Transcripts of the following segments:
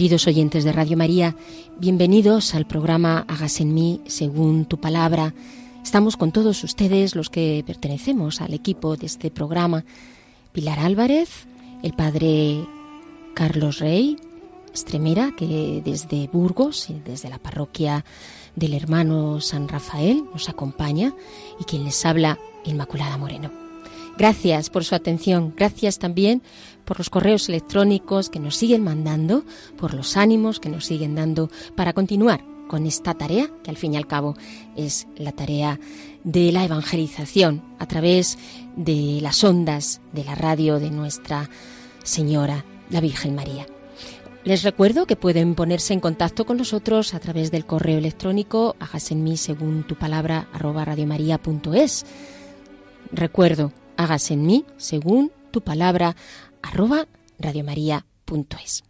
Queridos oyentes de Radio María, bienvenidos al programa Hagas en mí según tu palabra. Estamos con todos ustedes, los que pertenecemos al equipo de este programa. Pilar Álvarez, el padre Carlos Rey, Estremera, que desde Burgos y desde la parroquia del hermano San Rafael nos acompaña, y quien les habla, Inmaculada Moreno. Gracias por su atención, gracias también por los correos electrónicos que nos siguen mandando, por los ánimos que nos siguen dando para continuar con esta tarea, que al fin y al cabo es la tarea de la evangelización a través de las ondas de la radio de Nuestra Señora, la Virgen María. Les recuerdo que pueden ponerse en contacto con nosotros a través del correo electrónico hágase en mí según tu palabra. Recuerdo, hágase en mí según tu palabra arroba radiomaria.es.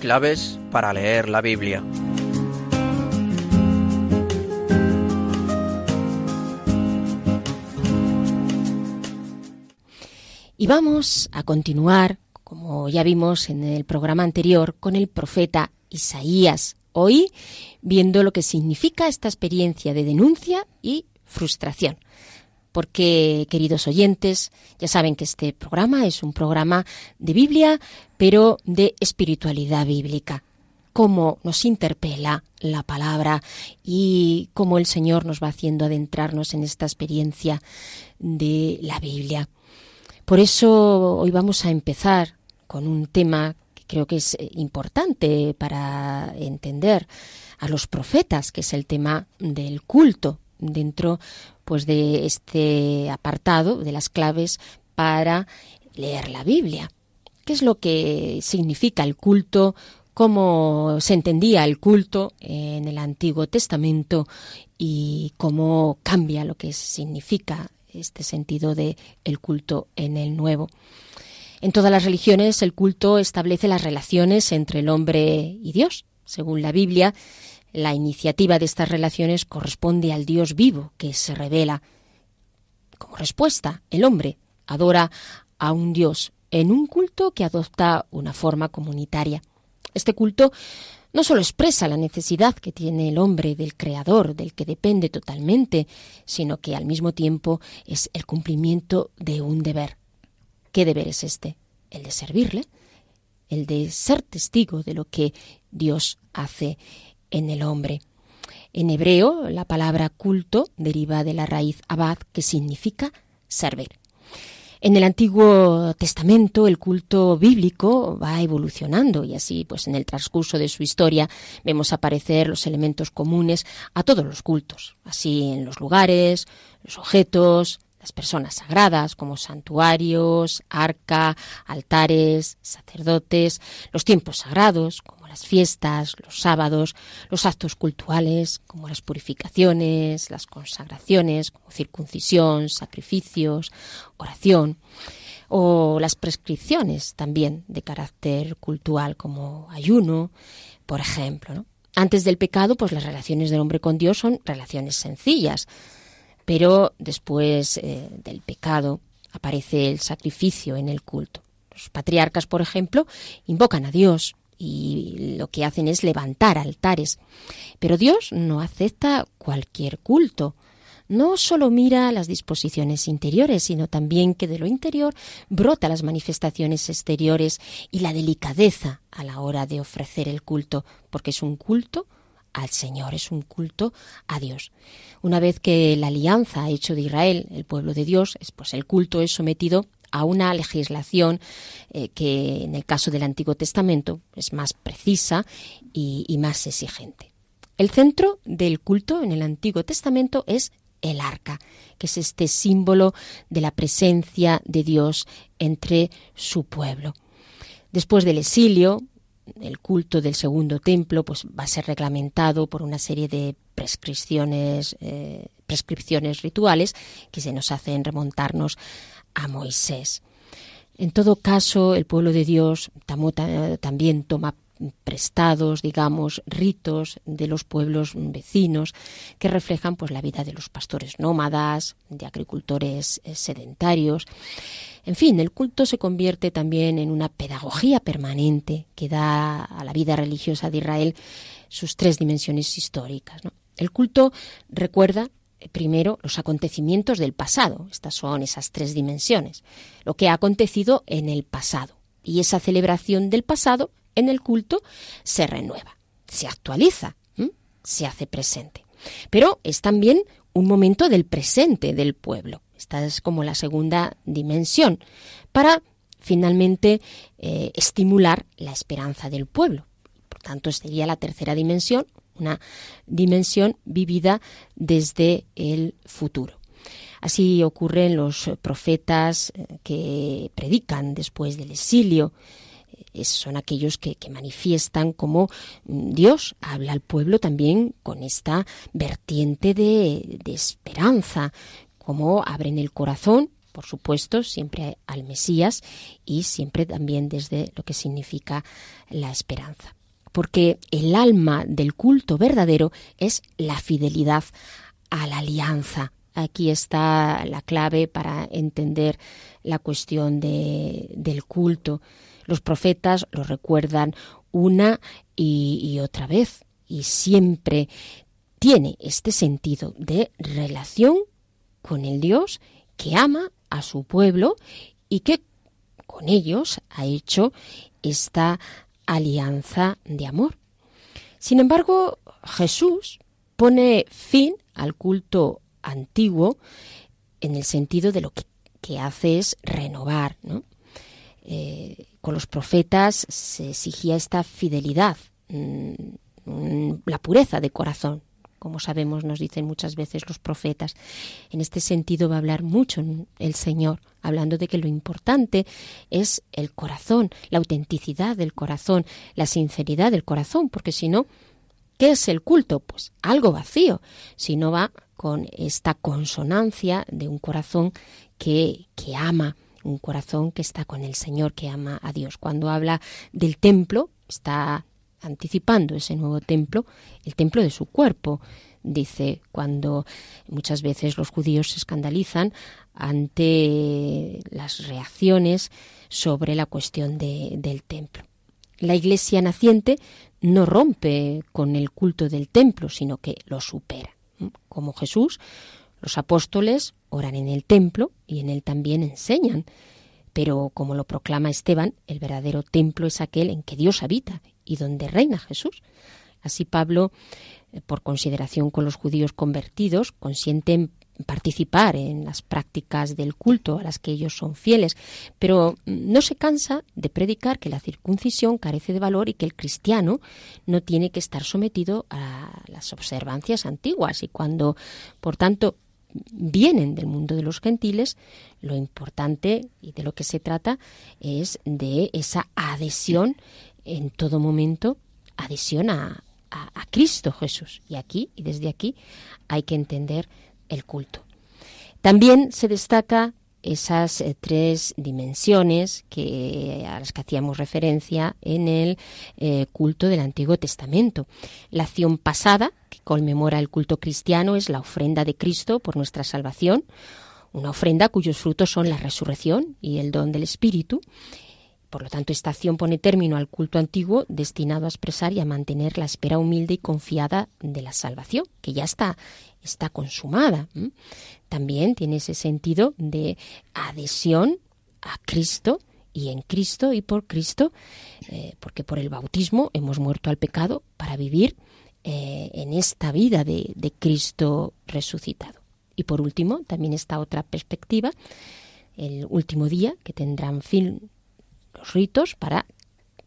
Claves para leer la Biblia. Y vamos a continuar, como ya vimos en el programa anterior, con el profeta Isaías. Hoy viendo lo que significa esta experiencia de denuncia y frustración. Porque, queridos oyentes, ya saben que este programa es un programa de Biblia, pero de espiritualidad bíblica. Cómo nos interpela la palabra y cómo el Señor nos va haciendo adentrarnos en esta experiencia de la Biblia. Por eso hoy vamos a empezar con un tema que creo que es eh, importante para entender a los profetas, que es el tema del culto dentro pues de este apartado de las claves para leer la Biblia. ¿Qué es lo que significa el culto? ¿Cómo se entendía el culto en el Antiguo Testamento y cómo cambia lo que significa este sentido de el culto en el Nuevo? En todas las religiones el culto establece las relaciones entre el hombre y Dios. Según la Biblia, la iniciativa de estas relaciones corresponde al Dios vivo que se revela. Como respuesta, el hombre adora a un Dios en un culto que adopta una forma comunitaria. Este culto no solo expresa la necesidad que tiene el hombre del Creador, del que depende totalmente, sino que al mismo tiempo es el cumplimiento de un deber. ¿Qué deber es este? El de servirle, el de ser testigo de lo que Dios hace en el hombre. En hebreo, la palabra culto deriva de la raíz abad, que significa servir. En el Antiguo Testamento el culto bíblico va evolucionando y así pues en el transcurso de su historia vemos aparecer los elementos comunes a todos los cultos, así en los lugares, los objetos, las personas sagradas como santuarios, arca, altares, sacerdotes, los tiempos sagrados las fiestas, los sábados, los actos cultuales como las purificaciones, las consagraciones como circuncisión, sacrificios, oración o las prescripciones también de carácter cultural como ayuno, por ejemplo. Antes del pecado, pues las relaciones del hombre con Dios son relaciones sencillas Pero después eh, del pecado aparece el sacrificio en el culto. Los patriarcas, por ejemplo, invocan a Dios y lo que hacen es levantar altares. Pero Dios no acepta cualquier culto. No solo mira las disposiciones interiores, sino también que de lo interior brota las manifestaciones exteriores y la delicadeza a la hora de ofrecer el culto, porque es un culto al Señor, es un culto a Dios. Una vez que la alianza ha hecho de Israel el pueblo de Dios, pues el culto es sometido a una legislación eh, que en el caso del Antiguo Testamento es más precisa y, más exigente. El centro del culto en el Antiguo Testamento es el arca, que es este símbolo de la presencia de Dios entre su pueblo. Después del exilio, el culto del segundo templo pues va a ser reglamentado por una serie de prescripciones, eh, prescripciones rituales que se nos hacen remontarnos a Moisés. En todo caso, el pueblo de Dios también toma prestados, digamos, ritos de los pueblos vecinos que reflejan pues la vida de los pastores nómadas, de agricultores eh, sedentarios. En fin, el culto se convierte también en una pedagogía permanente que da a la vida religiosa de Israel sus tres dimensiones históricas. El culto recuerda primero los acontecimientos del pasado. Estas son esas tres dimensiones. Lo que ha acontecido en el pasado. Y esa celebración del pasado en el culto se renueva, se actualiza, se hace presente. Pero es también un momento del presente del pueblo. Esta es como la segunda dimensión para finalmente eh, estimular la esperanza del pueblo. Por tanto, sería la tercera dimensión, una dimensión vivida desde el futuro. Así ocurre en los profetas eh, que predican después del exilio, son aquellos que, manifiestan cómo mm, Dios habla al pueblo también con esta vertiente de, de esperanza, cómo abren el corazón por supuesto, siempre al Mesías y siempre también desde lo que significa la esperanza. Porque el alma del culto verdadero es la fidelidad a la alianza. Aquí está la clave para entender la cuestión de, del culto. Los profetas lo recuerdan una y, otra vez y siempre tiene este sentido de relación con el Dios que ama a su pueblo y que con ellos ha hecho esta alianza de amor. Sin embargo, Jesús pone fin al culto antiguo en el sentido de lo que, hace es renovar, ¿no? Eh, con los profetas se exigía esta fidelidad, mm, la pureza de corazón, como sabemos, nos dicen muchas veces los profetas. En este sentido va a hablar mucho el Señor, hablando de que lo importante es el corazón, la autenticidad del corazón, la sinceridad del corazón, porque si no, ¿qué es el culto? Pues algo vacío, si no va con esta consonancia de un corazón que, que ama, un corazón que está con el Señor, que ama a Dios. Cuando habla del templo, está anticipando ese nuevo templo, el templo de su cuerpo. Dice, cuando muchas veces los judíos se escandalizan ante las reacciones sobre la cuestión del templo. La iglesia naciente no rompe con el culto del templo, sino que lo supera. Como Jesús, los apóstoles oran en el templo y en él también enseñan. Pero como lo proclama Esteban, el verdadero templo es aquel en que Dios habita y donde reina Jesús. Así Pablo, eh, por consideración con los judíos convertidos, consiente en participar en las prácticas del culto a las que ellos son fieles, pero no se cansa de predicar que la circuncisión carece de valor y que el cristiano no tiene que estar sometido a las observancias antiguas y cuando, por tanto, vienen del mundo de los gentiles, lo importante y de lo que se trata es de esa adhesión en todo momento, adhesión a, a, Cristo Jesús. Y aquí, y desde aquí, hay que entender el culto. También se destaca esas eh, tres dimensiones que, a las que hacíamos referencia en el eh, culto del Antiguo Testamento. La acción pasada, que conmemora el culto cristiano, es la ofrenda de Cristo por nuestra salvación, una ofrenda cuyos frutos son la resurrección y el don del Espíritu. Por lo tanto, esta acción pone término al culto antiguo destinado a expresar y a mantener la espera humilde y confiada de la salvación, que ya está, está consumada. También tiene ese sentido de adhesión a Cristo y en Cristo y por Cristo, eh, porque por el bautismo hemos muerto al pecado para vivir eh, en esta vida de, de Cristo resucitado. Y por último, también está otra perspectiva, el último día que tendrán fin los ritos para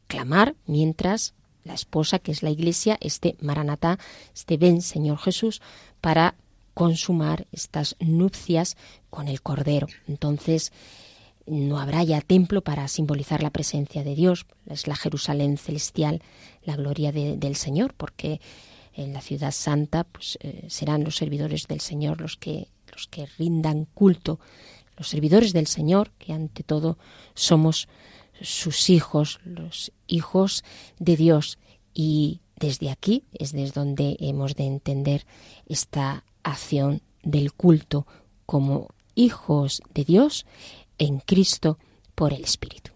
clamar mientras la esposa, que es la iglesia, esté Maranatá, esté ven Señor Jesús, para consumar estas nupcias con el Cordero. Entonces, no habrá ya templo para simbolizar la presencia de Dios, es la Jerusalén celestial, la gloria del Señor, porque en la ciudad santa pues, eh, serán los servidores del Señor los que, los que rindan culto, los servidores del Señor, que ante todo somos sus hijos, los hijos de Dios. Y desde aquí es desde donde hemos de entender esta acción del culto como hijos de Dios en Cristo por el Espíritu.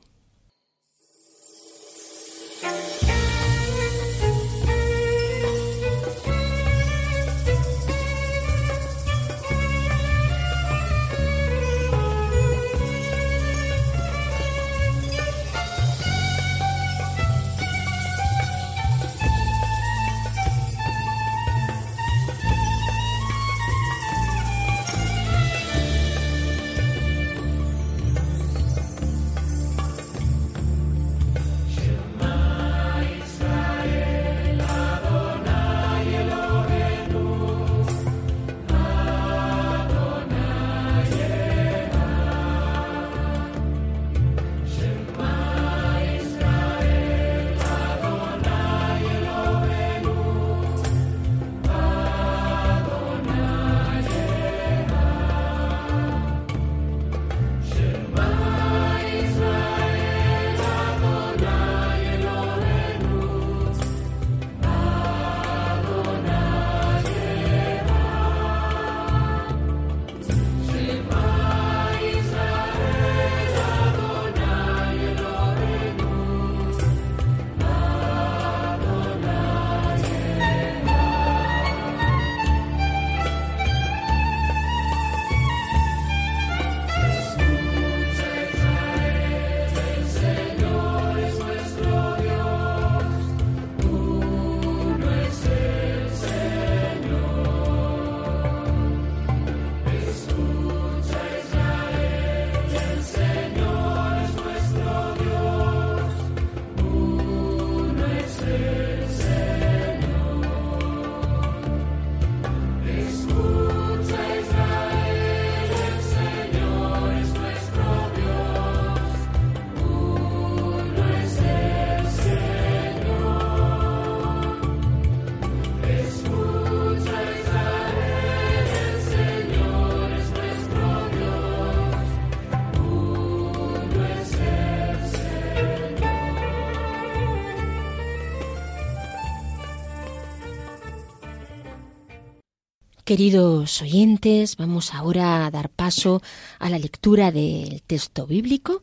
Queridos oyentes, vamos ahora a dar paso a la lectura del texto bíblico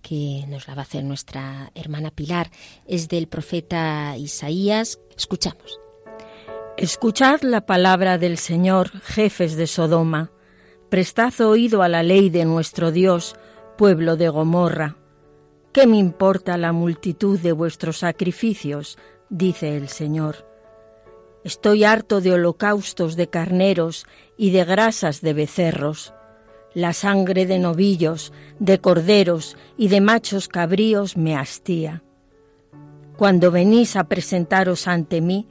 que nos la va a hacer nuestra hermana Pilar. Es del profeta Isaías. Escuchamos. Escuchad la palabra del Señor, jefes de Sodoma. Prestad oído a la ley de nuestro Dios, pueblo de Gomorra. ¿Qué me importa la multitud de vuestros sacrificios? dice el Señor. Estoy harto de holocaustos de carneros y de grasas de becerros. La sangre de novillos, de corderos y de machos cabríos me hastía. Cuando venís a presentaros ante mí,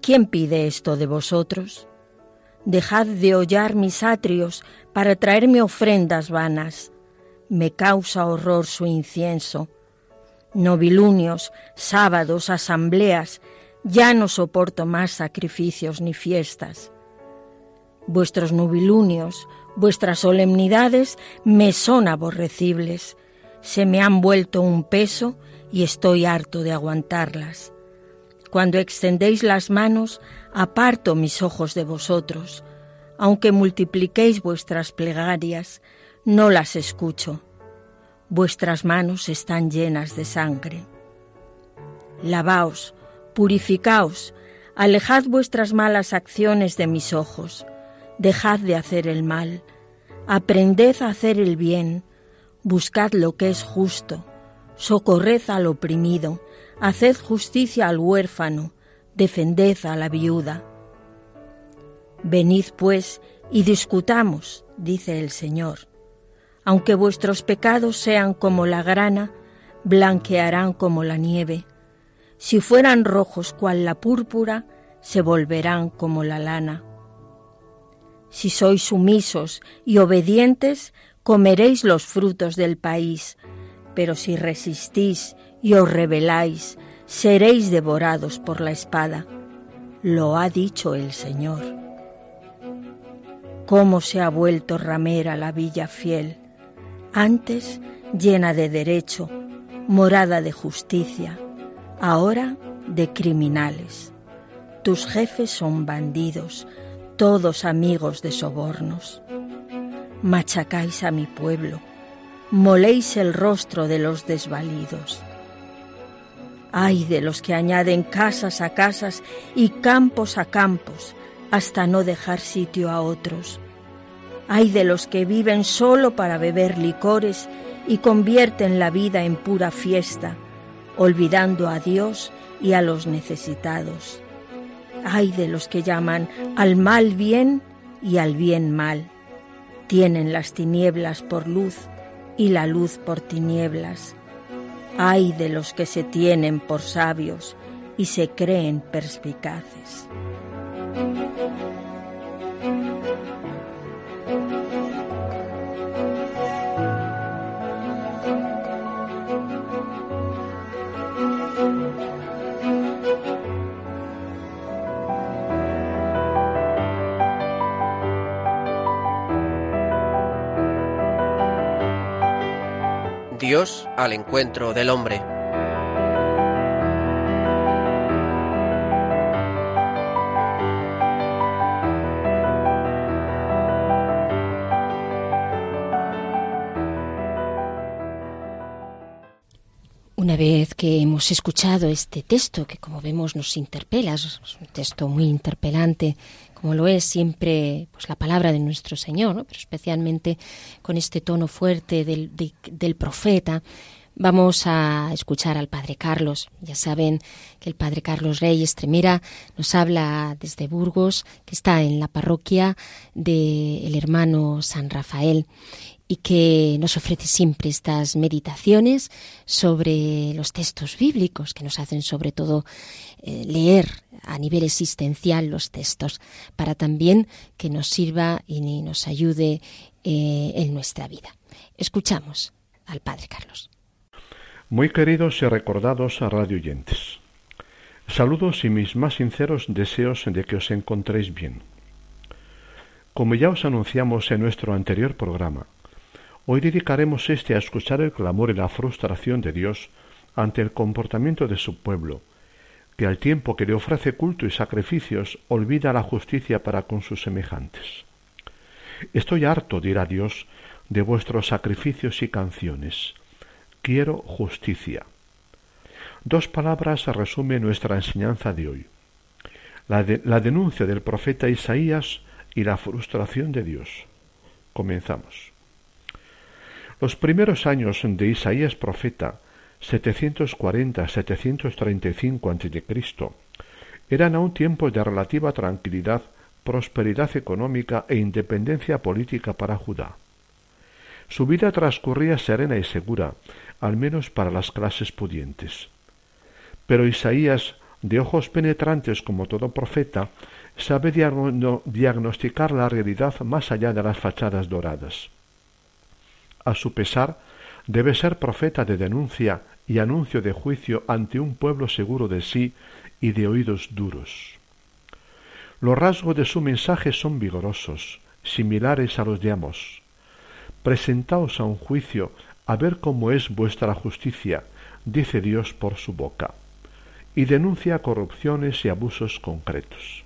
¿quién pide esto de vosotros? Dejad de hollar mis atrios para traerme ofrendas vanas. Me causa horror su incienso. Novilunios, sábados, asambleas, ya no soporto más sacrificios ni fiestas. Vuestros nubilunios, Vuestras solemnidades me son aborrecibles, se me han vuelto un peso y estoy harto de aguantarlas. Cuando extendéis las manos, aparto mis ojos de vosotros. Aunque multipliquéis vuestras plegarias, no las escucho. Vuestras manos están llenas de sangre. Lavaos, purificaos, alejad vuestras malas acciones de mis ojos, dejad de hacer el mal, aprended a hacer el bien, buscad lo que es justo, socorred al oprimido, haced justicia al huérfano, defended a la viuda. Venid pues y discutamos, dice el Señor. Aunque vuestros pecados sean como la grana, blanquearán como la nieve. Si fueran rojos cual la púrpura, se volverán como la lana. Si sois sumisos y obedientes, comeréis los frutos del país, pero si resistís y os rebeláis, seréis devorados por la espada. Lo ha dicho el Señor. Cómo se ha vuelto ramera la villa fiel, antes llena de derecho, morada de justicia, ahora de criminales. Tus jefes son bandidos, todos amigos de sobornos. Machacáis a mi pueblo, moléis el rostro de los desvalidos. Ay de los que añaden casas a casas y campos a campos hasta no dejar sitio a otros. Ay de los que viven solo para beber licores y convierten la vida en pura fiesta, olvidando a Dios y a los necesitados. Ay de los que llaman al mal bien y al bien mal. Tienen las tinieblas por luz y la luz por tinieblas. Ay de los que se tienen por sabios y se creen perspicaces. Dios al encuentro del hombre. Una vez que hemos escuchado este texto, que como vemos nos interpela, es un texto muy interpelante, como lo es siempre pues, la palabra de nuestro Señor, pero especialmente con este tono fuerte del, del profeta, Vamos a escuchar al Padre Carlos. Ya saben que el Padre Carlos Rey Estremera nos habla desde Burgos, que está en la parroquia del hermano San Rafael y que nos ofrece siempre estas meditaciones sobre los textos bíblicos, que nos hacen sobre todo eh, leer a nivel existencial los textos, para también que nos sirva y nos ayude eh, en nuestra vida. Escuchamos al Padre Carlos. Muy queridos y recordados a radio oyentes. Saludos y mis más sinceros deseos de que os encontréis bien. Como ya os anunciamos en nuestro anterior programa, Hoy dedicaremos este a escuchar el clamor y la frustración de Dios ante el comportamiento de su pueblo, que al tiempo que le ofrece culto y sacrificios olvida la justicia para con sus semejantes. Estoy harto, dirá Dios, de vuestros sacrificios y canciones. Quiero justicia. Dos palabras resumen nuestra enseñanza de hoy. La, la denuncia del profeta Isaías y la frustración de Dios. Comenzamos. Los primeros años de Isaías profeta, 740-735 a.C., eran aún tiempos de relativa tranquilidad, prosperidad económica e independencia política para Judá. Su vida transcurría serena y segura, al menos para las clases pudientes. Pero Isaías, de ojos penetrantes como todo profeta, sabe diagnosticar la realidad más allá de las fachadas doradas a su pesar, debe ser profeta de denuncia y anuncio de juicio ante un pueblo seguro de sí y de oídos duros. Los rasgos de su mensaje son vigorosos, similares a los de Amos. Presentaos a un juicio a ver cómo es vuestra justicia, dice Dios por su boca, y denuncia corrupciones y abusos concretos.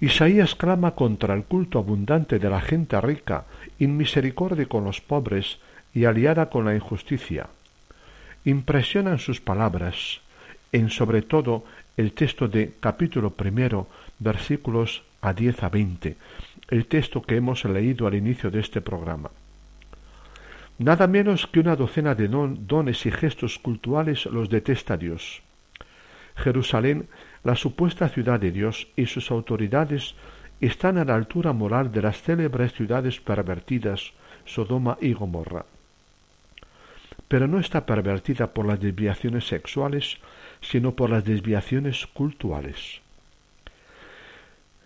Isaías clama contra el culto abundante de la gente rica, inmisericordia con los pobres y aliada con la injusticia. Impresionan sus palabras, en sobre todo el texto de capítulo primero, versículos a diez a veinte, el texto que hemos leído al inicio de este programa. Nada menos que una docena de dones y gestos cultuales los detesta Dios. Jerusalén, la supuesta ciudad de Dios y sus autoridades están a la altura moral de las célebres ciudades pervertidas, Sodoma y Gomorra. Pero no está pervertida por las desviaciones sexuales, sino por las desviaciones cultuales.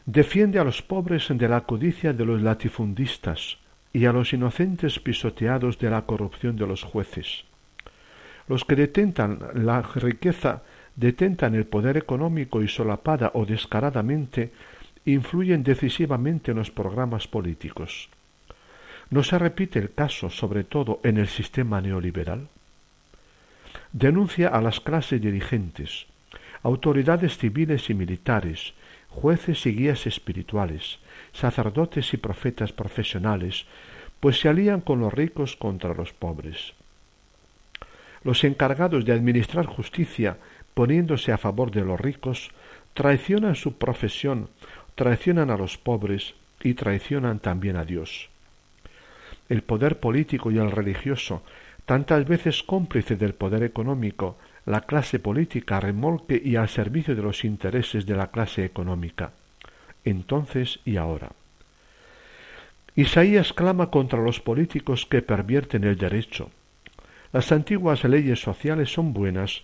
Defiende a los pobres de la codicia de los latifundistas y a los inocentes pisoteados de la corrupción de los jueces. Los que detentan la riqueza, detentan el poder económico y solapada o descaradamente, influyen decisivamente en los programas políticos. ¿No se repite el caso, sobre todo, en el sistema neoliberal? Denuncia a las clases dirigentes, autoridades civiles y militares, jueces y guías espirituales, sacerdotes y profetas profesionales, pues se alían con los ricos contra los pobres. Los encargados de administrar justicia, poniéndose a favor de los ricos, traicionan su profesión, traicionan a los pobres y traicionan también a Dios. El poder político y el religioso, tantas veces cómplice del poder económico, la clase política remolque y al servicio de los intereses de la clase económica, entonces y ahora. Isaías clama contra los políticos que pervierten el derecho. Las antiguas leyes sociales son buenas,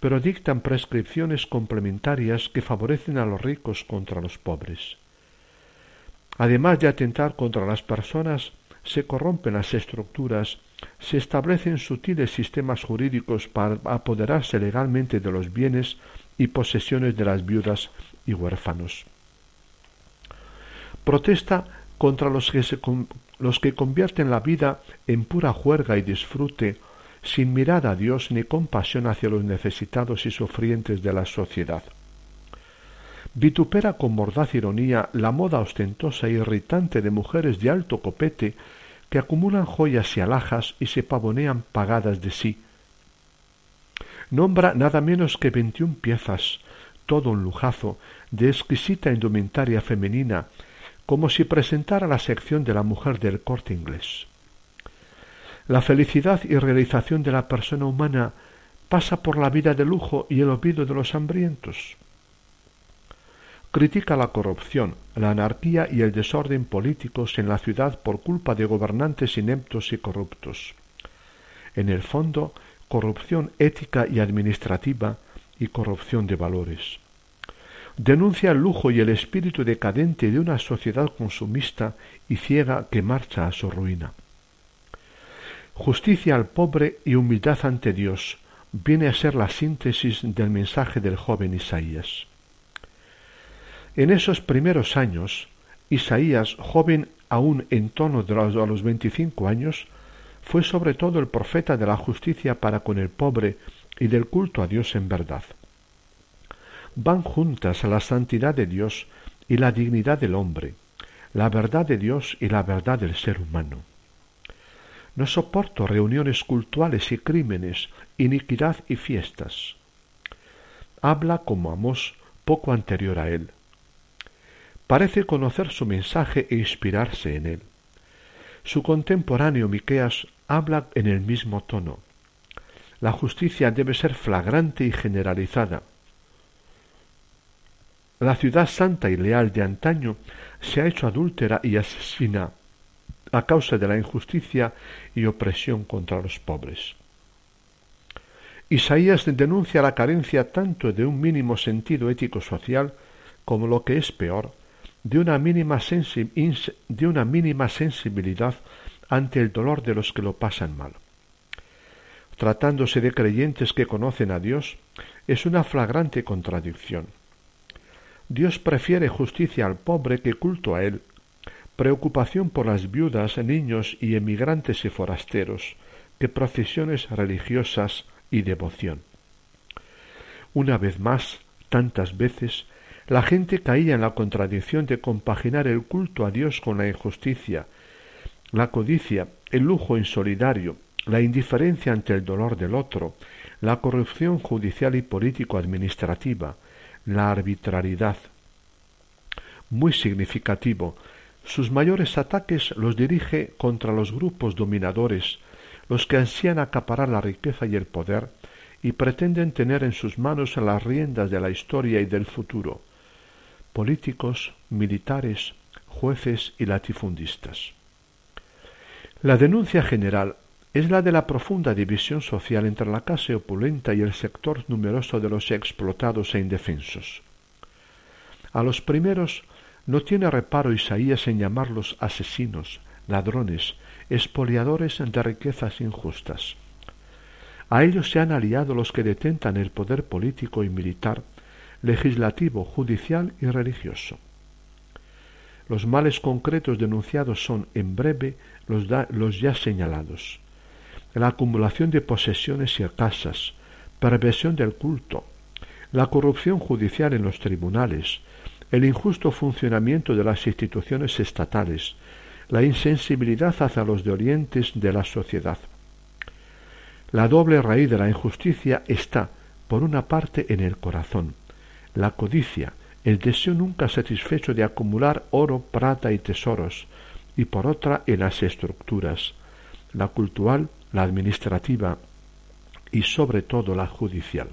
pero dictan prescripciones complementarias que favorecen a los ricos contra los pobres. Además de atentar contra las personas, se corrompen las estructuras se establecen sutiles sistemas jurídicos para apoderarse legalmente de los bienes y posesiones de las viudas y huérfanos. Protesta contra los que, los que convierten la vida en pura juerga y disfrute, sin mirada a Dios ni compasión hacia los necesitados y sufrientes de la sociedad. Vitupera con mordaz ironía la moda ostentosa e irritante de mujeres de alto copete que acumulan joyas y alhajas y se pavonean pagadas de sí. Nombra nada menos que veintiún piezas, todo un lujazo, de exquisita indumentaria femenina, como si presentara la sección de la mujer del corte inglés. La felicidad y realización de la persona humana pasa por la vida de lujo y el olvido de los hambrientos critica la corrupción, la anarquía y el desorden políticos en la ciudad por culpa de gobernantes ineptos y corruptos. En el fondo, corrupción ética y administrativa y corrupción de valores. Denuncia el lujo y el espíritu decadente de una sociedad consumista y ciega que marcha a su ruina. Justicia al pobre y humildad ante Dios viene a ser la síntesis del mensaje del joven Isaías. En esos primeros años, Isaías, joven aún en los, a los veinticinco años, fue sobre todo el profeta de la justicia para con el pobre y del culto a Dios en verdad. Van juntas la santidad de Dios y la dignidad del hombre, la verdad de Dios y la verdad del ser humano. No soporto reuniones cultuales y crímenes, iniquidad y fiestas. Habla como Amós poco anterior a él parece conocer su mensaje e inspirarse en él. Su contemporáneo Miqueas habla en el mismo tono. La justicia debe ser flagrante y generalizada. La ciudad santa y leal de antaño se ha hecho adúltera y asesina a causa de la injusticia y opresión contra los pobres. Isaías denuncia la carencia tanto de un mínimo sentido ético-social como lo que es peor, de una, mínima de una mínima sensibilidad ante el dolor de los que lo pasan mal. Tratándose de creyentes que conocen a Dios, es una flagrante contradicción. Dios prefiere justicia al pobre que culto a Él, preocupación por las viudas, niños y emigrantes y forasteros, que procesiones religiosas y devoción. Una vez más, tantas veces, la gente caía en la contradicción de compaginar el culto a Dios con la injusticia, la codicia, el lujo insolidario, la indiferencia ante el dolor del otro, la corrupción judicial y político-administrativa, la arbitrariedad. Muy significativo, sus mayores ataques los dirige contra los grupos dominadores, los que ansían acaparar la riqueza y el poder, y pretenden tener en sus manos las riendas de la historia y del futuro, políticos, militares, jueces y latifundistas. La denuncia general es la de la profunda división social entre la clase opulenta y el sector numeroso de los explotados e indefensos. A los primeros no tiene reparo Isaías en llamarlos asesinos, ladrones, expoliadores de riquezas injustas. A ellos se han aliado los que detentan el poder político y militar, legislativo, judicial y religioso. Los males concretos denunciados son, en breve, los, los ya señalados. La acumulación de posesiones y casas, perversión del culto, la corrupción judicial en los tribunales, el injusto funcionamiento de las instituciones estatales, la insensibilidad hacia los de orientes de la sociedad. La doble raíz de la injusticia está, por una parte, en el corazón, la codicia, el deseo nunca satisfecho de acumular oro, plata y tesoros, y por otra en las estructuras, la cultural, la administrativa y sobre todo la judicial.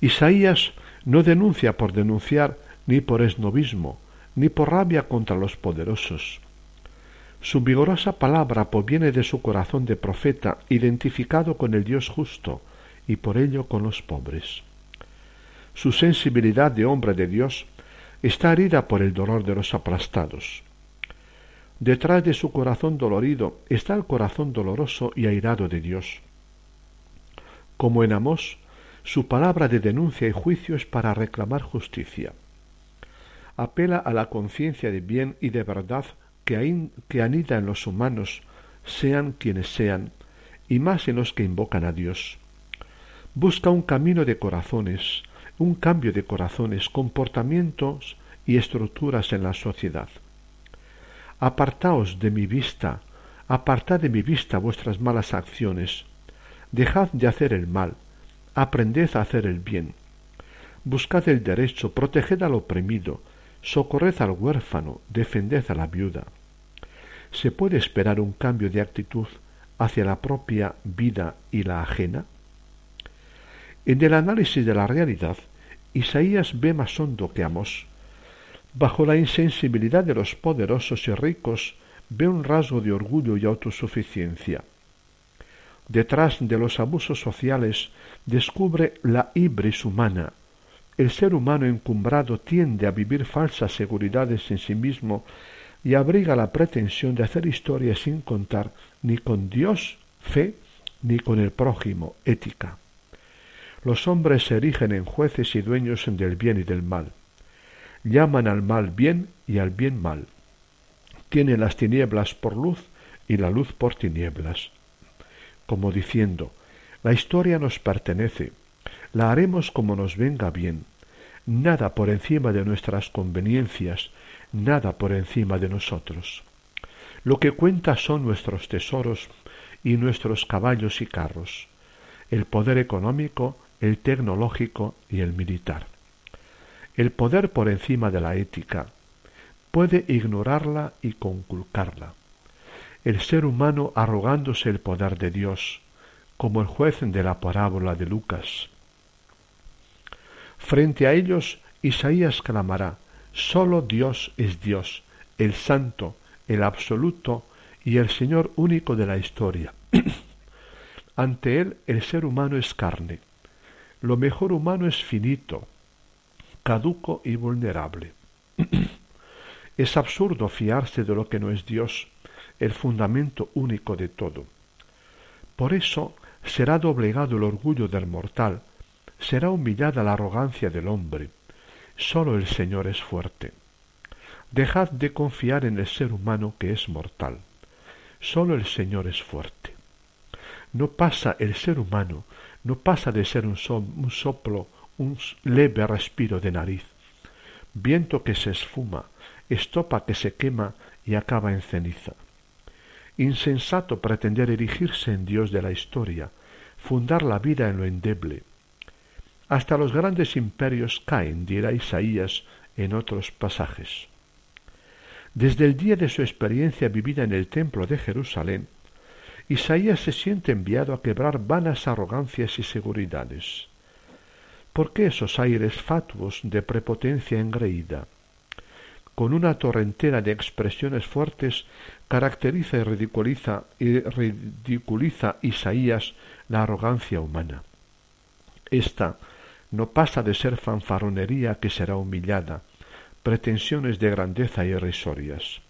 Isaías no denuncia por denunciar ni por esnovismo, ni por rabia contra los poderosos. Su vigorosa palabra proviene de su corazón de profeta, identificado con el Dios justo, y por ello con los pobres. Su sensibilidad de hombre de Dios está herida por el dolor de los aplastados. Detrás de su corazón dolorido está el corazón doloroso y airado de Dios. Como en Amós, su palabra de denuncia y juicio es para reclamar justicia. Apela a la conciencia de bien y de verdad que, anida en los humanos, sean quienes sean, y más en los que invocan a Dios. Busca un camino de corazones, un cambio de corazones, comportamientos y estructuras en la sociedad. Apartaos de mi vista, apartad de mi vista vuestras malas acciones, dejad de hacer el mal, aprended a hacer el bien. Buscad el derecho, proteged al oprimido, socorred al huérfano, defended a la viuda. ¿Se puede esperar un cambio de actitud hacia la propia vida y la ajena? En el análisis de la realidad, Isaías ve más hondo que Amos. Bajo la insensibilidad de los poderosos y ricos ve un rasgo de orgullo y autosuficiencia. Detrás de los abusos sociales descubre la ibris humana. El ser humano encumbrado tiende a vivir falsas seguridades en sí mismo y abriga la pretensión de hacer historia sin contar ni con Dios, fe, ni con el prójimo, ética. Los hombres se erigen en jueces y dueños del bien y del mal. Llaman al mal bien y al bien mal. Tienen las tinieblas por luz y la luz por tinieblas como diciendo, la historia nos pertenece, la haremos como nos venga bien, nada por encima de nuestras conveniencias, nada por encima de nosotros. Lo que cuenta son nuestros tesoros y nuestros caballos y carros, el poder económico, el tecnológico y el militar. El poder por encima de la ética puede ignorarla y conculcarla el ser humano arrogándose el poder de Dios, como el juez de la parábola de Lucas. Frente a ellos, Isaías clamará, sólo Dios es Dios, el santo, el absoluto y el Señor único de la historia. Ante él el ser humano es carne. Lo mejor humano es finito, caduco y vulnerable. es absurdo fiarse de lo que no es Dios, el fundamento único de todo. Por eso será doblegado el orgullo del mortal, será humillada la arrogancia del hombre. Sólo el Señor es fuerte. Dejad de confiar en el ser humano que es mortal. Sólo el Señor es fuerte. No pasa el ser humano, no pasa de ser un, un soplo, un leve respiro de nariz, viento que se esfuma, estopa que se quema y acaba en ceniza. Insensato pretender erigirse en Dios de la historia, fundar la vida en lo endeble. Hasta los grandes imperios caen, dirá Isaías en otros pasajes. Desde el día de su experiencia vivida en el templo de Jerusalén, Isaías se siente enviado a quebrar vanas arrogancias y seguridades. ¿Por qué esos aires fatuos de prepotencia engreída? Con una torrentera de expresiones fuertes caracteriza y ridiculiza, y ridiculiza Isaías la arrogancia humana. Esta no pasa de ser fanfarronería que será humillada, pretensiones de grandeza irrisorias.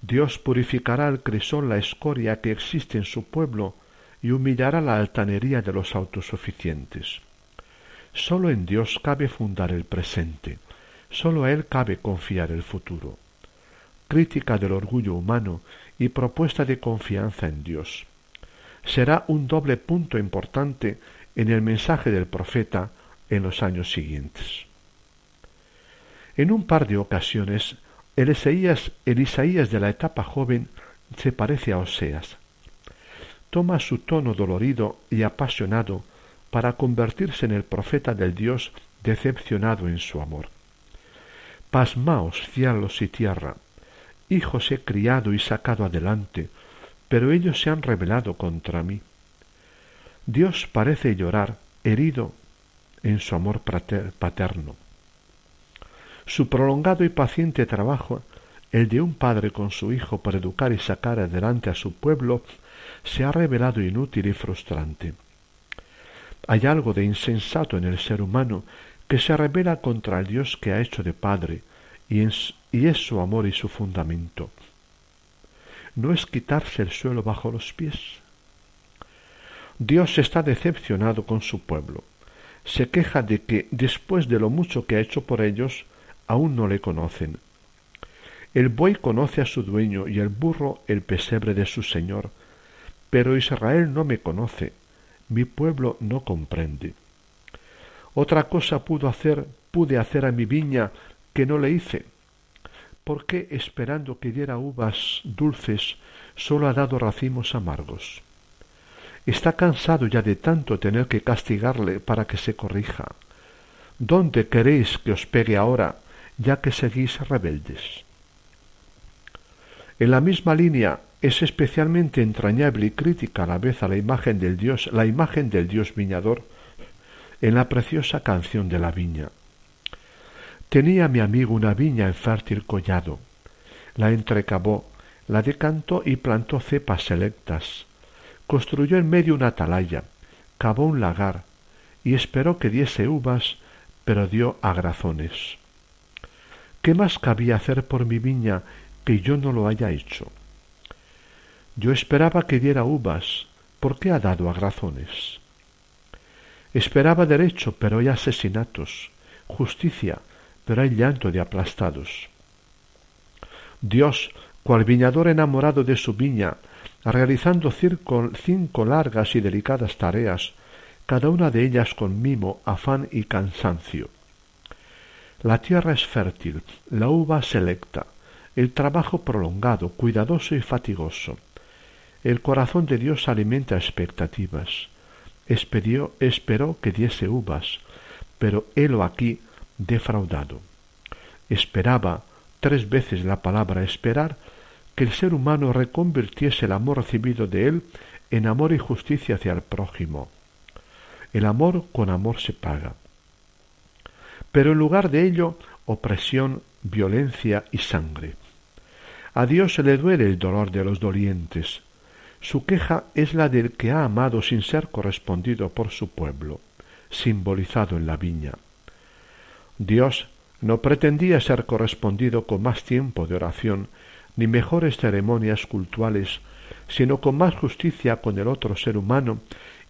Dios purificará al crisol la escoria que existe en su pueblo y humillará la altanería de los autosuficientes. Sólo en Dios cabe fundar el presente, sólo a Él cabe confiar el futuro. Crítica del orgullo humano y propuesta de confianza en Dios. Será un doble punto importante en el mensaje del profeta en los años siguientes. En un par de ocasiones el Isaías, de la etapa joven se parece a Oseas. Toma su tono dolorido y apasionado para convertirse en el profeta del Dios decepcionado en su amor. Pasmaos cielos y tierra, hijos he criado y sacado adelante, pero ellos se han rebelado contra mí. Dios parece llorar, herido en su amor paterno. Su prolongado y paciente trabajo, el de un padre con su hijo para educar y sacar adelante a su pueblo, se ha revelado inútil y frustrante. Hay algo de insensato en el ser humano que se revela contra el Dios que ha hecho de Padre, y, y es su amor y su fundamento. ¿No es quitarse el suelo bajo los pies? Dios está decepcionado con su pueblo. Se queja de que, después de lo mucho que ha hecho por ellos, aún no le conocen. El buey conoce a su dueño y el burro el pesebre de su señor, pero Israel no me conoce, mi pueblo no comprende. Otra cosa pudo hacer, pude hacer a mi viña que no le hice. ¿Por qué esperando que diera uvas dulces sólo ha dado racimos amargos? Está cansado ya de tanto tener que castigarle para que se corrija. ¿Dónde queréis que os pegue ahora ya que seguís rebeldes. En la misma línea es especialmente entrañable y crítica a la vez a la imagen del Dios, la imagen del Dios viñador, en la preciosa canción de la viña. Tenía mi amigo una viña en fértil collado, la entrecabó, la decantó y plantó cepas selectas, construyó en medio una atalaya, cavó un lagar, y esperó que diese uvas, pero dio agrazones. ¿Qué más cabía hacer por mi viña que yo no lo haya hecho? Yo esperaba que diera uvas, ¿por qué ha dado agrazones? Esperaba derecho, pero hay asesinatos, justicia, pero hay llanto de aplastados. Dios, cual viñador enamorado de su viña, realizando cinco largas y delicadas tareas, cada una de ellas con mimo, afán y cansancio. La tierra es fértil, la uva selecta, el trabajo prolongado, cuidadoso y fatigoso. El corazón de Dios alimenta expectativas. esperó que diese uvas, pero helo aquí defraudado. Esperaba, tres veces la palabra esperar, que el ser humano reconvirtiese el amor recibido de él en amor y justicia hacia el prójimo. El amor con amor se paga pero en lugar de ello opresión, violencia y sangre. A Dios se le duele el dolor de los dolientes. Su queja es la del que ha amado sin ser correspondido por su pueblo, simbolizado en la viña. Dios no pretendía ser correspondido con más tiempo de oración ni mejores ceremonias cultuales, sino con más justicia con el otro ser humano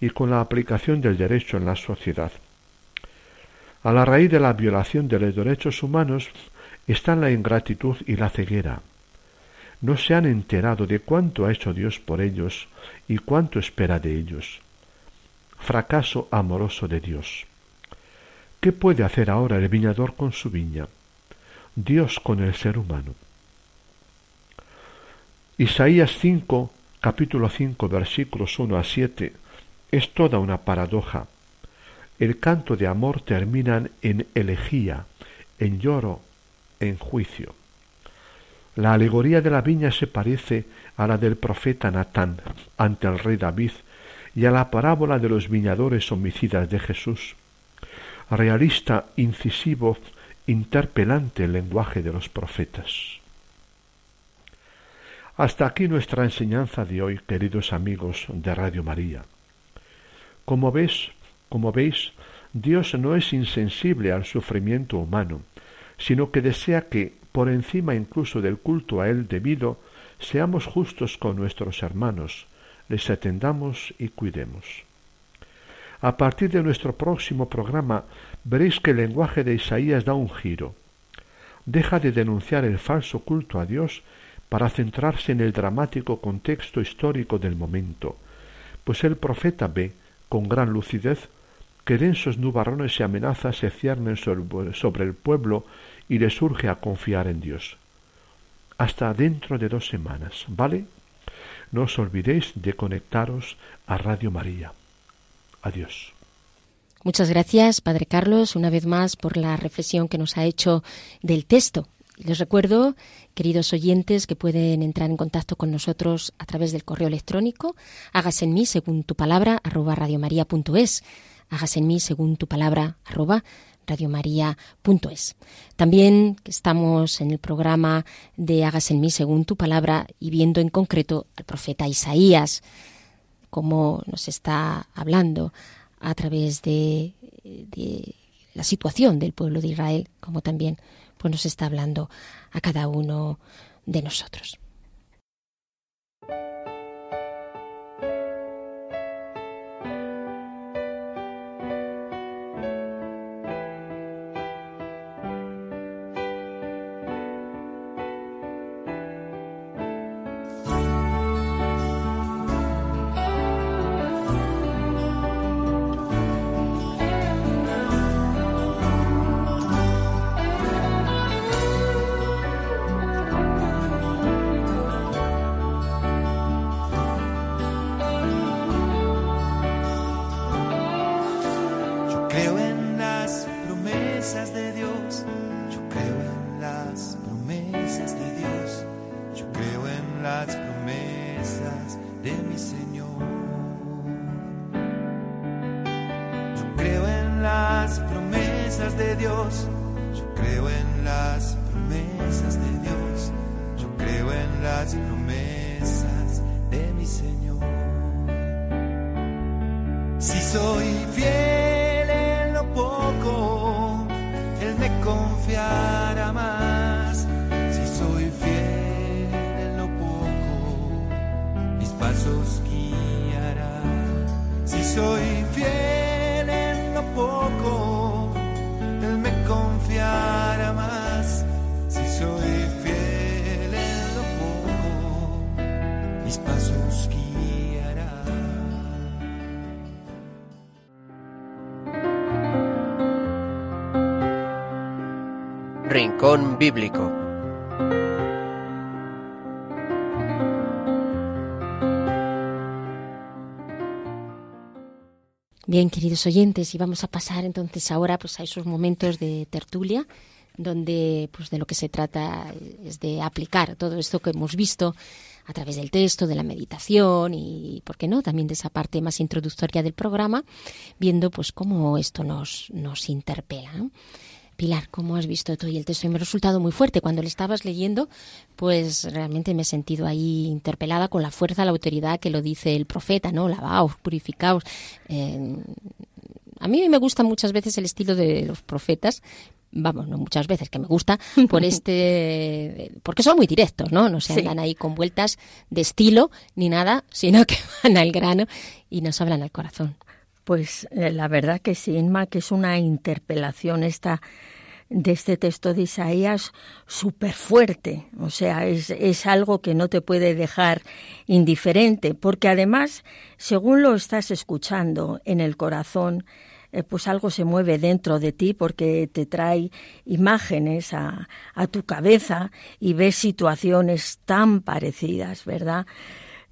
y con la aplicación del derecho en la sociedad. A la raíz de la violación de los derechos humanos está la ingratitud y la ceguera. No se han enterado de cuánto ha hecho Dios por ellos y cuánto espera de ellos. Fracaso amoroso de Dios. ¿Qué puede hacer ahora el viñador con su viña? Dios con el ser humano. Isaías 5, capítulo 5, versículos 1 a 7, es toda una paradoja. El canto de amor termina en elegía, en lloro, en juicio. La alegoría de la viña se parece a la del profeta Natán ante el rey David y a la parábola de los viñadores homicidas de Jesús. Realista, incisivo, interpelante el lenguaje de los profetas. Hasta aquí nuestra enseñanza de hoy, queridos amigos de Radio María. Como ves, como veis, Dios no es insensible al sufrimiento humano, sino que desea que, por encima incluso del culto a Él debido, seamos justos con nuestros hermanos, les atendamos y cuidemos. A partir de nuestro próximo programa veréis que el lenguaje de Isaías da un giro. Deja de denunciar el falso culto a Dios para centrarse en el dramático contexto histórico del momento, pues el profeta ve, con gran lucidez, que densos nubarrones y amenazas se ciernen sobre el pueblo y le surge a confiar en Dios. Hasta dentro de dos semanas, ¿vale? No os olvidéis de conectaros a Radio María. Adiós. Muchas gracias, Padre Carlos, una vez más por la reflexión que nos ha hecho del texto. Les recuerdo, queridos oyentes, que pueden entrar en contacto con nosotros a través del correo electrónico, hágase en mí según tu palabra, arroba radiomaria.es, hágase en mí según tu palabra, arroba radiomaria.es. También estamos en el programa de Hágase en mí según tu palabra y viendo en concreto al profeta Isaías, como nos está hablando a través de, de la situación del pueblo de Israel, como también pues nos está hablando a cada uno de nosotros. las promesas de mi Señor. Si soy Rincón Bíblico. Bien, queridos oyentes, y vamos a pasar entonces ahora pues a esos momentos de tertulia donde pues de lo que se trata es de aplicar todo esto que hemos visto a través del texto, de la meditación y, ¿por qué no?, también de esa parte más introductoria del programa, viendo pues cómo esto nos, nos interpela. Pilar, ¿cómo has visto tú y el texto? Y me ha resultado muy fuerte. Cuando le estabas leyendo, pues realmente me he sentido ahí interpelada con la fuerza, la autoridad que lo dice el profeta, ¿no? Lavaos, purificaos. Eh, a mí me gusta muchas veces el estilo de los profetas, vamos, no muchas veces que me gusta, por este, porque son muy directos, ¿no? No se andan ahí con vueltas de estilo ni nada, sino que van al grano y nos hablan al corazón. Pues eh, la verdad que sí, Inma, que es una interpelación esta de este texto de Isaías súper fuerte, o sea, es, es, algo que no te puede dejar indiferente, porque además, según lo estás escuchando en el corazón, eh, pues algo se mueve dentro de ti porque te trae imágenes a, a tu cabeza y ves situaciones tan parecidas, ¿verdad?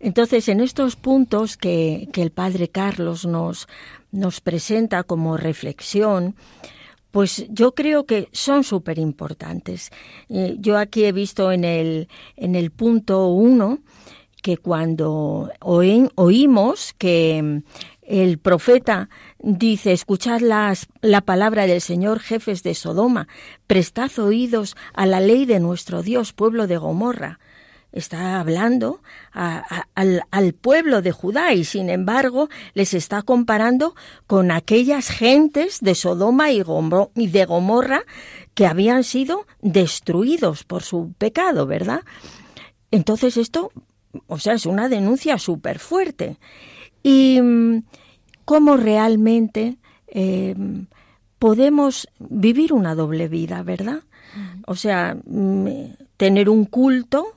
Entonces, en estos puntos que, el padre Carlos nos, nos presenta como reflexión, pues yo creo que son súper importantes. Eh, yo aquí he visto en el, en el punto uno que cuando oímos que el profeta dice, escuchad las, la palabra del Señor, jefes de Sodoma, prestad oídos a la ley de nuestro Dios, pueblo de Gomorra está hablando al, pueblo de Judá y sin embargo les está comparando con aquellas gentes de Sodoma y, y de Gomorra que habían sido destruidos por su pecado, ¿verdad? Entonces esto, o sea, es una denuncia súper fuerte. Y mm, cómo realmente eh, podemos vivir una doble vida, ¿verdad? O sea, mm, tener un culto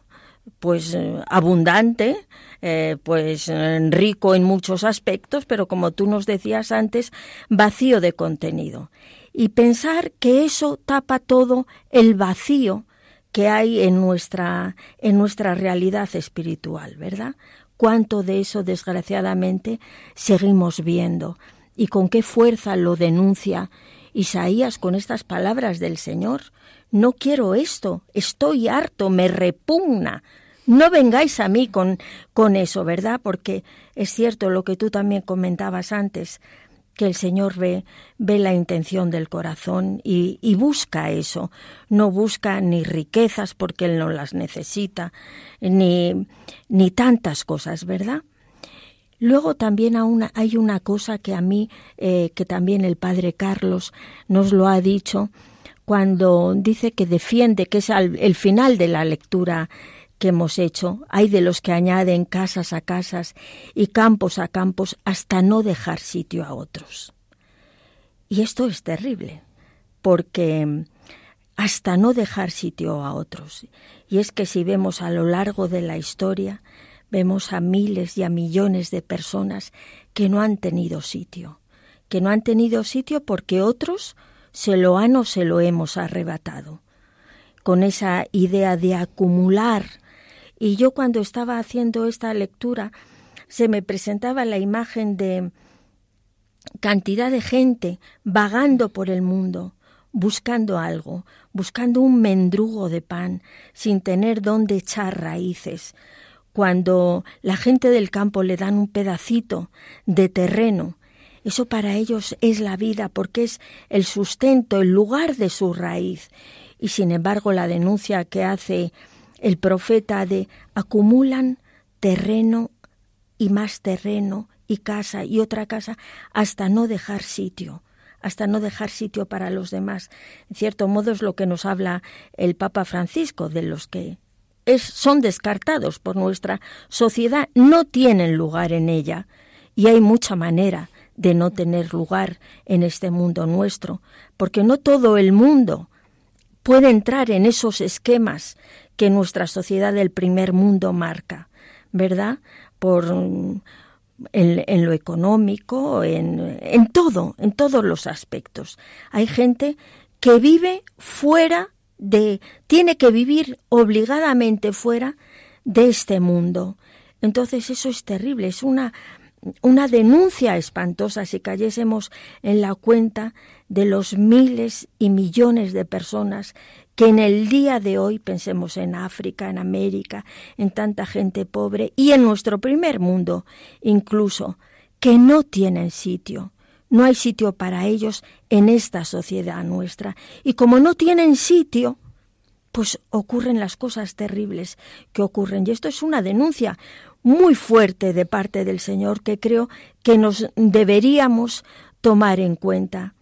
pues eh, abundante, eh, pues rico en muchos aspectos, pero como tú nos decías antes, vacío de contenido. Y pensar que eso tapa todo el vacío que hay en nuestra, en nuestra realidad espiritual, ¿verdad? Cuánto de eso, desgraciadamente, seguimos viendo y con qué fuerza lo denuncia Isaías con estas palabras del Señor. No quiero esto, estoy harto, me repugna, no vengáis a mí con, con eso, ¿verdad? Porque es cierto lo que tú también comentabas antes, que el Señor ve, ve la intención del corazón y, busca eso. No busca ni riquezas porque Él no las necesita, ni, ni tantas cosas, ¿verdad? Luego también hay una cosa que a mí, eh, que también el Padre Carlos nos lo ha dicho, cuando dice que defiende, que es el final de la lectura que hemos hecho, hay de los que añaden casas a casas y campos a campos hasta no dejar sitio a otros. Y esto es terrible, porque hasta no dejar sitio a otros. Y es que si vemos a lo largo de la historia, vemos a miles y a millones de personas que no han tenido sitio, que no han tenido sitio porque otros se lo han o se lo hemos arrebatado, con esa idea de acumular y yo cuando estaba haciendo esta lectura se me presentaba la imagen de cantidad de gente vagando por el mundo, buscando algo, buscando un mendrugo de pan, sin tener dónde echar raíces. Cuando la gente del campo le dan un pedacito de terreno, eso para ellos es la vida, porque es el sustento, el lugar de su raíz. Y sin embargo la denuncia que hace el profeta de acumulan terreno y más terreno y casa y otra casa hasta no dejar sitio hasta no dejar sitio para los demás. En cierto modo es lo que nos habla el Papa Francisco, de los que son descartados por nuestra sociedad, no tienen lugar en ella. Y hay mucha manera de no tener lugar en este mundo nuestro, porque no todo el mundo puede entrar en esos esquemas que nuestra sociedad del primer mundo marca, ¿verdad? Por en, lo económico, en, en todo, en todos los aspectos. Hay gente que vive fuera de, tiene que vivir obligadamente fuera de este mundo. Entonces eso es terrible, es una, una denuncia espantosa si cayésemos en la cuenta de los miles y millones de personas que en el día de hoy pensemos en África, en América, en tanta gente pobre y en nuestro primer mundo incluso, que no tienen sitio. No hay sitio para ellos en esta sociedad nuestra. Y como no tienen sitio, pues ocurren las cosas terribles que ocurren. Y esto es una denuncia muy fuerte de parte del Señor que creo que nos deberíamos tomar en cuenta.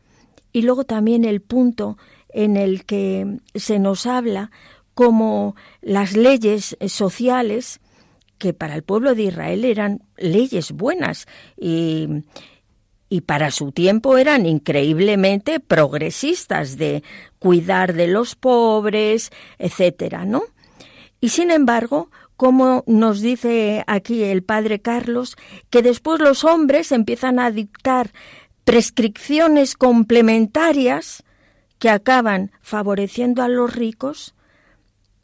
Y luego también el punto en el que se nos habla como las leyes sociales que para el pueblo de Israel eran leyes buenas y, y para su tiempo eran increíblemente progresistas de cuidar de los pobres, etcétera, ¿no? Y sin embargo, como nos dice aquí el padre Carlos, que después los hombres empiezan a dictar prescripciones complementarias que acaban favoreciendo a los ricos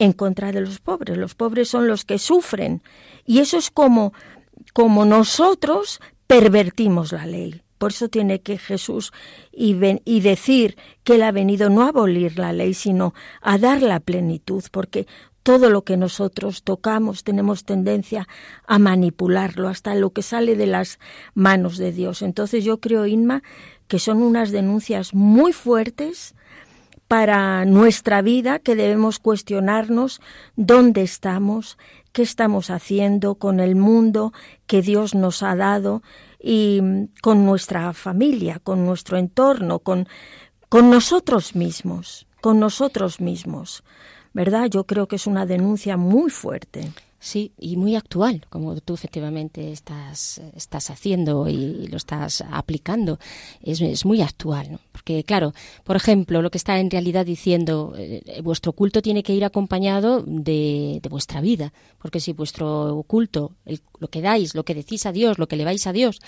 en contra de los pobres. Los pobres son los que sufren. Y eso es como, como nosotros pervertimos la ley. Por eso tiene que Jesús y, y, decir que Él ha venido no a abolir la ley, sino a dar la plenitud, porque todo lo que nosotros tocamos tenemos tendencia a manipularlo, hasta lo que sale de las manos de Dios. Entonces yo creo, Inma, que son unas denuncias muy fuertes para nuestra vida, que debemos cuestionarnos dónde estamos, qué estamos haciendo con el mundo que Dios nos ha dado y con nuestra familia, con nuestro entorno, con, con nosotros mismos, con nosotros mismos. ¿Verdad? Yo creo que es una denuncia muy fuerte. Sí, y muy actual, como tú efectivamente estás, estás haciendo y, lo estás aplicando. Es, es muy actual, ¿no? Porque, claro, por ejemplo, lo que está en realidad diciendo, eh, vuestro culto tiene que ir acompañado de, de vuestra vida. Porque si vuestro culto, lo que dais, lo que decís a Dios, lo que le vais a Dios,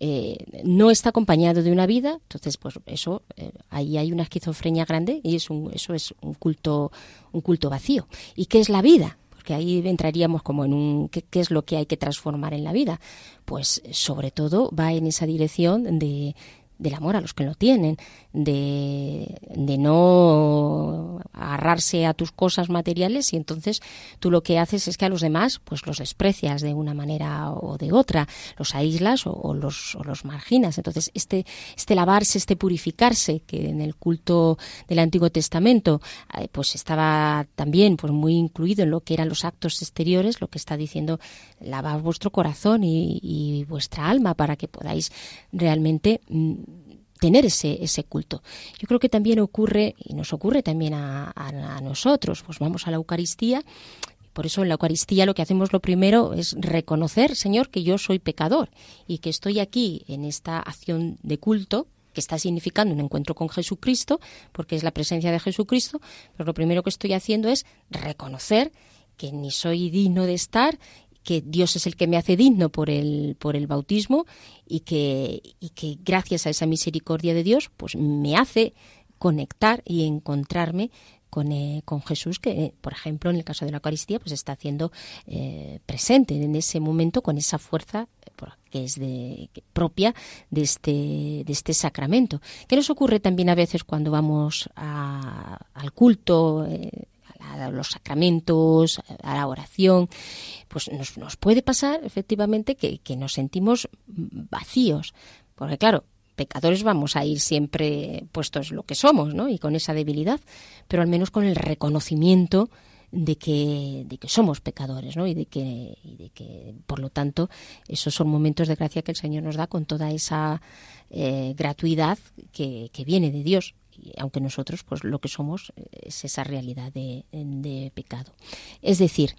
eh, no está acompañado de una vida, entonces, pues eso, eh, ahí hay una esquizofrenia grande y es un, eso es un culto, un culto vacío. ¿Y qué es la vida? Que ahí entraríamos como en un ¿qué, es lo que hay que transformar en la vida. Pues sobre todo va en esa dirección de del amor a los que lo tienen, de, de, no agarrarse a tus cosas materiales y entonces tú lo que haces es que a los demás pues los desprecias de una manera o de otra, los aíslas o, los, o los marginas. Entonces este, este lavarse, este purificarse que en el culto del Antiguo Testamento eh, pues estaba también pues muy incluido en lo que eran los actos exteriores, lo que está diciendo lavar vuestro corazón y, y vuestra alma para que podáis realmente mm, tener ese, ese culto. Yo creo que también ocurre, y nos ocurre también a, nosotros, pues vamos a la Eucaristía por eso en la Eucaristía lo que hacemos lo primero es reconocer, Señor, que yo soy pecador y que estoy aquí en esta acción de culto que está significando un encuentro con Jesucristo, porque es la presencia de Jesucristo, pero lo primero que estoy haciendo es reconocer que ni soy digno de estar que Dios es el que me hace digno por el, por el bautismo y que, y que gracias a esa misericordia de Dios, pues me hace conectar y encontrarme con, eh, con, Jesús, que, por ejemplo, en el caso de la Eucaristía, pues está haciendo eh, presente en ese momento con esa fuerza eh, que es propia de este, de este sacramento. ¿Qué nos ocurre también a veces cuando vamos al culto? A los sacramentos, a la oración, pues nos, nos puede pasar efectivamente que, nos sentimos vacíos. Porque claro, pecadores vamos a ir siempre puestos lo que somos, ¿no? Y con esa debilidad, pero al menos con el reconocimiento de que, de que somos pecadores, ¿no? Y de que, y de que, por lo tanto, esos son momentos de gracia que el Señor nos da con toda esa eh, gratuidad que, que viene de Dios aunque nosotros pues lo que somos es esa realidad de, de pecado. Es decir,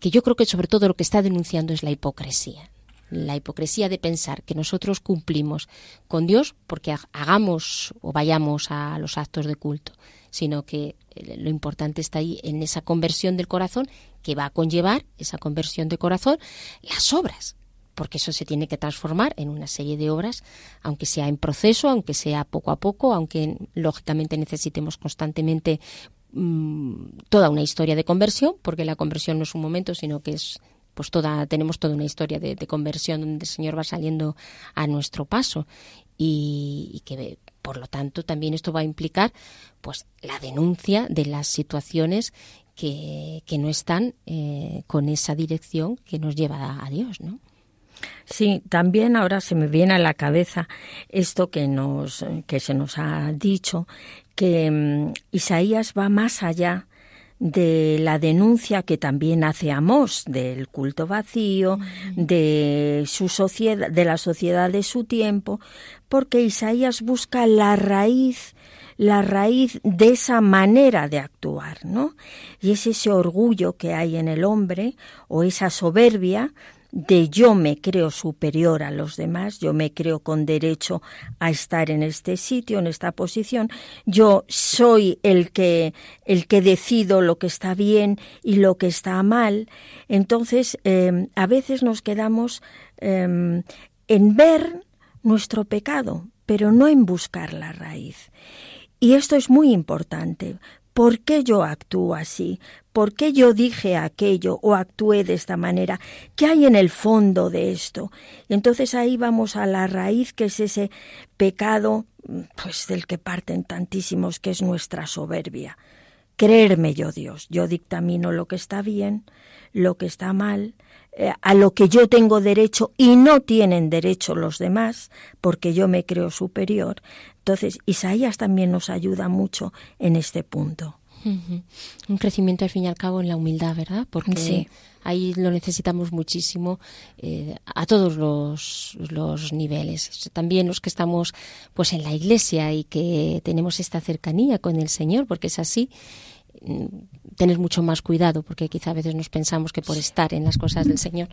que yo creo que sobre todo lo que está denunciando es la hipocresía la hipocresía de pensar que nosotros cumplimos con Dios porque hagamos o vayamos a los actos de culto, sino que lo importante está ahí en esa conversión del corazón que va a conllevar esa conversión de corazón las obras porque eso se tiene que transformar en una serie de obras, aunque sea en proceso, aunque sea poco a poco, aunque lógicamente necesitemos constantemente mm, toda una historia de conversión, porque la conversión no es un momento, sino que es pues toda tenemos toda una historia de, conversión donde el Señor va saliendo a nuestro paso y, que por lo tanto también esto va a implicar pues la denuncia de las situaciones que, que no están eh, con esa dirección que nos lleva a, a Dios, ¿no? Sí, también ahora se me viene a la cabeza esto que nos que se nos ha dicho que mm, Isaías va más allá de la denuncia que también hace Amós del culto vacío, de su sociedad, de la sociedad de su tiempo, porque Isaías busca la raíz la raíz de esa manera de actuar, ¿no? Y es ese orgullo que hay en el hombre o esa soberbia de yo me creo superior a los demás, yo me creo con derecho a estar en este sitio, en esta posición, yo soy el que el que decido lo que está bien y lo que está mal. Entonces, em, a veces nos quedamos em, en ver nuestro pecado, pero no en buscar la raíz. Y esto es muy importante. ¿Por qué yo actúo así? ¿Por qué yo dije aquello o actué de esta manera? ¿Qué hay en el fondo de esto? Y entonces ahí vamos a la raíz que es ese pecado, pues del que parten tantísimos, que es nuestra soberbia. Creerme yo Dios, yo dictamino lo que está bien, lo que está mal, a lo que yo tengo derecho y no tienen derecho los demás, porque yo me creo superior. Entonces, Isaías también nos ayuda mucho en este punto. Un crecimiento al fin y al cabo en la humildad, ¿verdad? Porque ahí lo necesitamos muchísimo eh, a todos los, los, niveles. También los que estamos pues en la iglesia y que tenemos esta cercanía con el Señor, porque es así tener mucho más cuidado, porque quizá a veces nos pensamos que por estar en las cosas del Señor,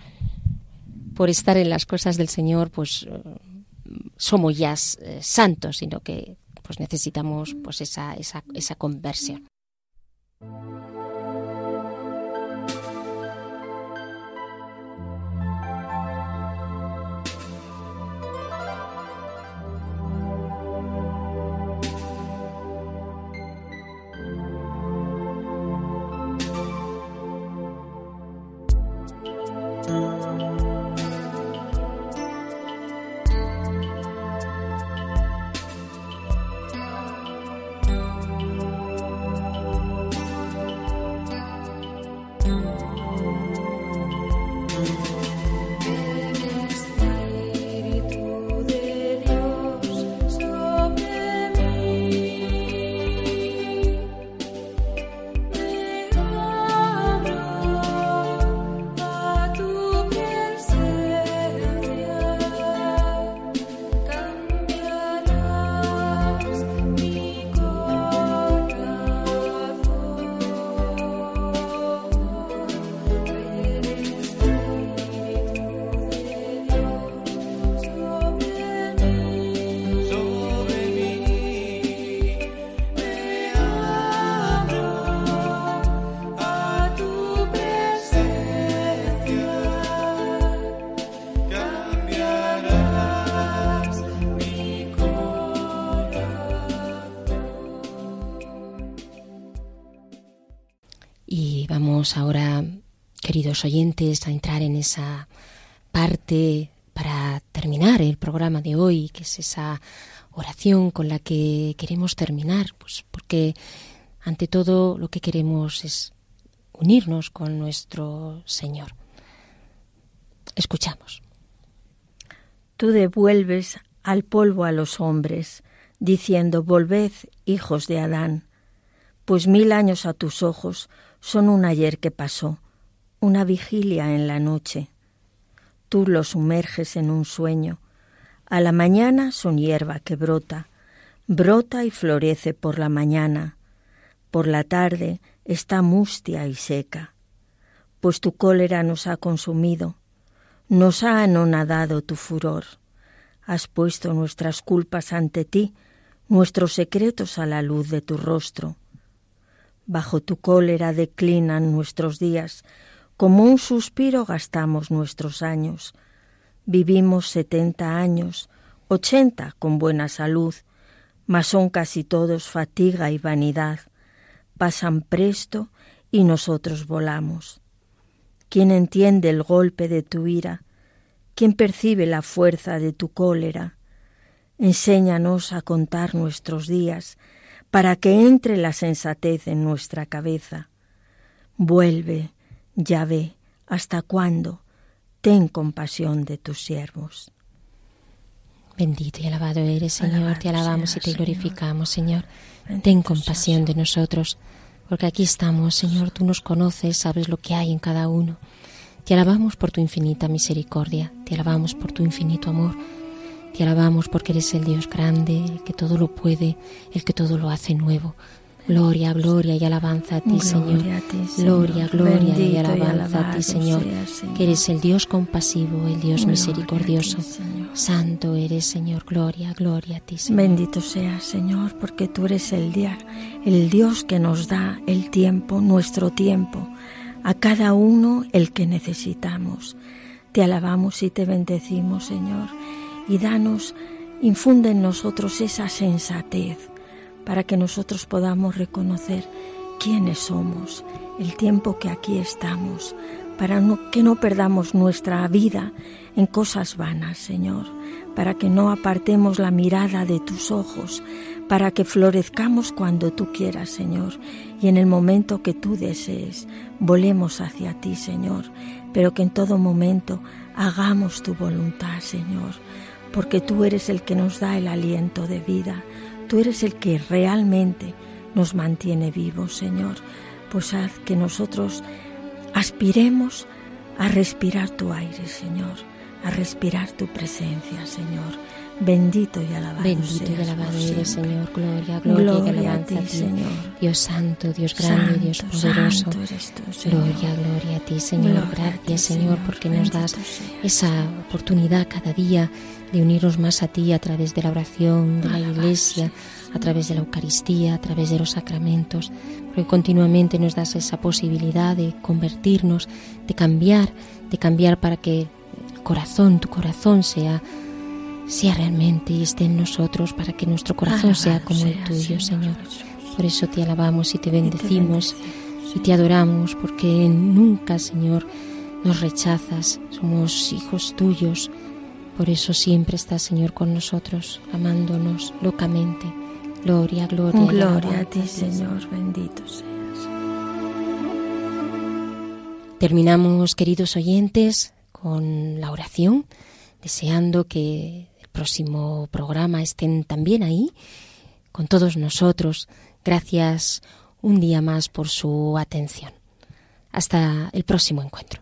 por estar en las cosas del Señor, pues eh, somos ya eh, santos, sino que pues necesitamos pues esa, esa, esa conversión. Queridos oyentes, a entrar en esa parte para terminar el programa de hoy, que es esa oración con la que queremos terminar, pues porque ante todo lo que queremos es unirnos con nuestro Señor. Escuchamos. Tú devuelves al polvo a los hombres, diciendo, Volved, hijos de Adán, pues mil años a tus ojos son un ayer que pasó, una vigilia en la noche. Tú los sumerges en un sueño. A la mañana son hierba que brota, brota y florece por la mañana. Por la tarde está mustia y seca. Pues tu cólera nos ha consumido, nos ha anonadado tu furor. Has puesto nuestras culpas ante ti, nuestros secretos a la luz de tu rostro. Bajo tu cólera declinan nuestros días, como un suspiro gastamos nuestros años. Vivimos setenta años, ochenta con buena salud, mas son casi todos fatiga y vanidad. Pasan presto y nosotros volamos. ¿Quién entiende el golpe de tu ira? ¿Quién percibe la fuerza de tu cólera? Enséñanos a contar nuestros días, para que entre la sensatez en nuestra cabeza. Vuelve, ya ve, ¿hasta cuándo? Ten compasión de tus siervos. Bendito y alabado eres, Señor. te alabamos y te glorificamos, Señor. Ten compasión de nosotros, porque aquí estamos, Señor. Tú nos conoces, sabes lo que hay en cada uno. Te alabamos por tu infinita misericordia, te alabamos por tu infinito amor te alabamos porque eres el Dios grande, el que todo lo puede, el que todo lo hace nuevo. Gloria, gloria y alabanza a ti, Señor. Gloria a ti, Señor. Gloria, gloria y alabanza a ti, Señor. Que eres el Dios compasivo, el Dios misericordioso. Santo eres, Señor. Gloria, gloria a ti, Señor. Bendito seas, Señor, porque tú eres el día, el Dios que nos da el tiempo, nuestro tiempo, a cada uno el que necesitamos. Te alabamos y te bendecimos, Señor, y danos, infunde en nosotros esa sensatez para que nosotros podamos reconocer quiénes somos, el tiempo que aquí estamos, para que no perdamos nuestra vida en cosas vanas, Señor, para que no apartemos la mirada de tus ojos, para que florezcamos cuando tú quieras, Señor, y en el momento que tú desees, volemos hacia ti, Señor, pero que en todo momento hagamos tu voluntad, Señor, porque tú eres el que nos da el aliento de vida, tú eres el que realmente nos mantiene vivos, Señor, pues haz que nosotros aspiremos a respirar tu aire, Señor, a respirar tu presencia, Señor. Bendito y alabado Bendito y seas alabado por eres. Señor. Gloria, gloria, Gloria y a alabanza ti, a ti. Señor. Dios santo, Dios grande, Dios Santo, poderoso. santo eres tú, Señor. Gloria, gloria a ti, Señor. Gloria a ti, Gracias, Señor, porque nos das esa oportunidad cada día de unirnos más a ti a través de la oración, de la iglesia, a través de la Eucaristía, a través de los sacramentos, porque continuamente nos das esa posibilidad de convertirnos, de cambiar, de cambiar para que el corazón, tu corazón sea sea realmente y esté en nosotros para que nuestro corazón sea como el tuyo, Señor. Por eso te alabamos y te bendecimos. y te adoramos porque nunca, Señor, nos rechazas. Somos hijos tuyos. Por eso siempre estás, Señor, con nosotros, amándonos locamente. Gloria, gloria. Gloria a ti, Señor, bendito seas. Terminamos, queridos oyentes, con la oración, deseando que el próximo programa estén también ahí, con todos nosotros. Gracias un día más por su atención. Hasta el próximo encuentro.